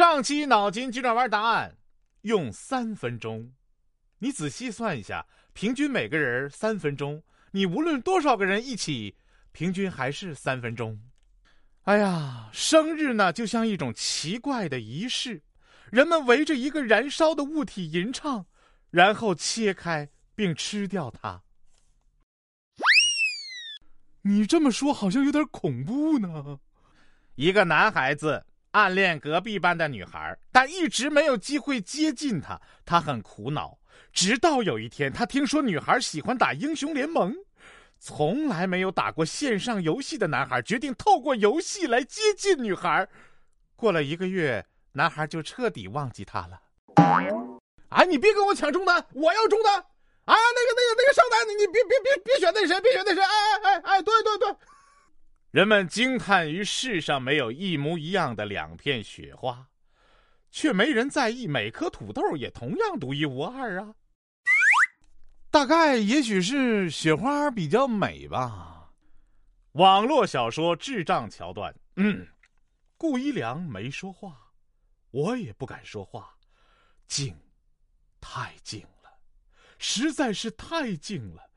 上期脑筋急转弯答案用三分钟，你仔细算一下，平均每个人三分钟，你无论多少个人一起，平均还是三分钟。哎呀，生日呢就像一种奇怪的仪式，人们围着一个燃烧的物体吟唱，然后切开并吃掉它。你这么说好像有点恐怖呢。一个男孩子。暗恋隔壁班的女孩，但一直没有机会接近她，他很苦恼。直到有一天，他听说女孩喜欢打英雄联盟，从来没有打过线上游戏的男孩决定透过游戏来接近女孩。过了一个月，男孩就彻底忘记她了。哎，你别跟我抢中单，我要中单！啊，那个、那个、那个上单，你你别别别别选那谁，别选那谁！哎哎哎哎，对对对。人们惊叹于世上没有一模一样的两片雪花，却没人在意每颗土豆也同样独一无二啊。大概也许是雪花比较美吧。网络小说智障桥段。嗯，顾一良没说话，我也不敢说话。静，太静了，实在是太静了。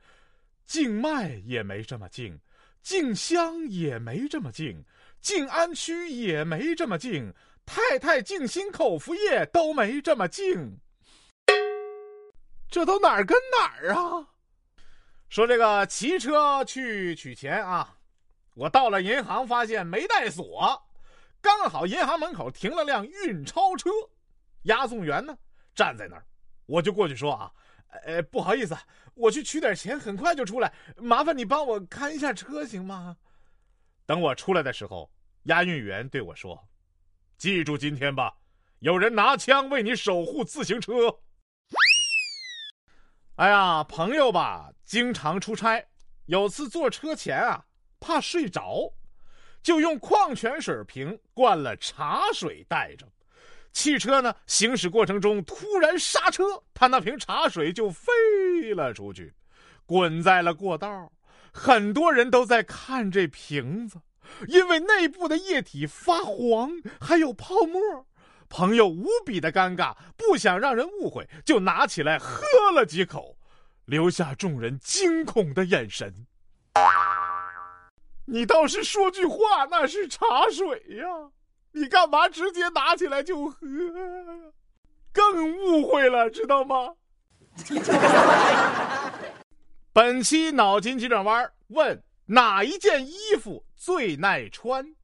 静脉也没这么静。静香也没这么静，静安区也没这么静，太太静心口服液都没这么静。这都哪儿跟哪儿啊？说这个骑车去取钱啊，我到了银行发现没带锁，刚好银行门口停了辆运钞车，押送员呢站在那儿，我就过去说啊。呃，不好意思，我去取点钱，很快就出来。麻烦你帮我看一下车，行吗？等我出来的时候，押运员对我说：“记住今天吧，有人拿枪为你守护自行车。”哎呀，朋友吧，经常出差，有次坐车前啊，怕睡着，就用矿泉水瓶灌了茶水带着。汽车呢，行驶过程中突然刹车，他那瓶茶水就飞了出去，滚在了过道。很多人都在看这瓶子，因为内部的液体发黄，还有泡沫。朋友无比的尴尬，不想让人误会，就拿起来喝了几口，留下众人惊恐的眼神。你倒是说句话，那是茶水呀。你干嘛直接拿起来就喝？更误会了，知道吗？本期脑筋急转弯问：哪一件衣服最耐穿？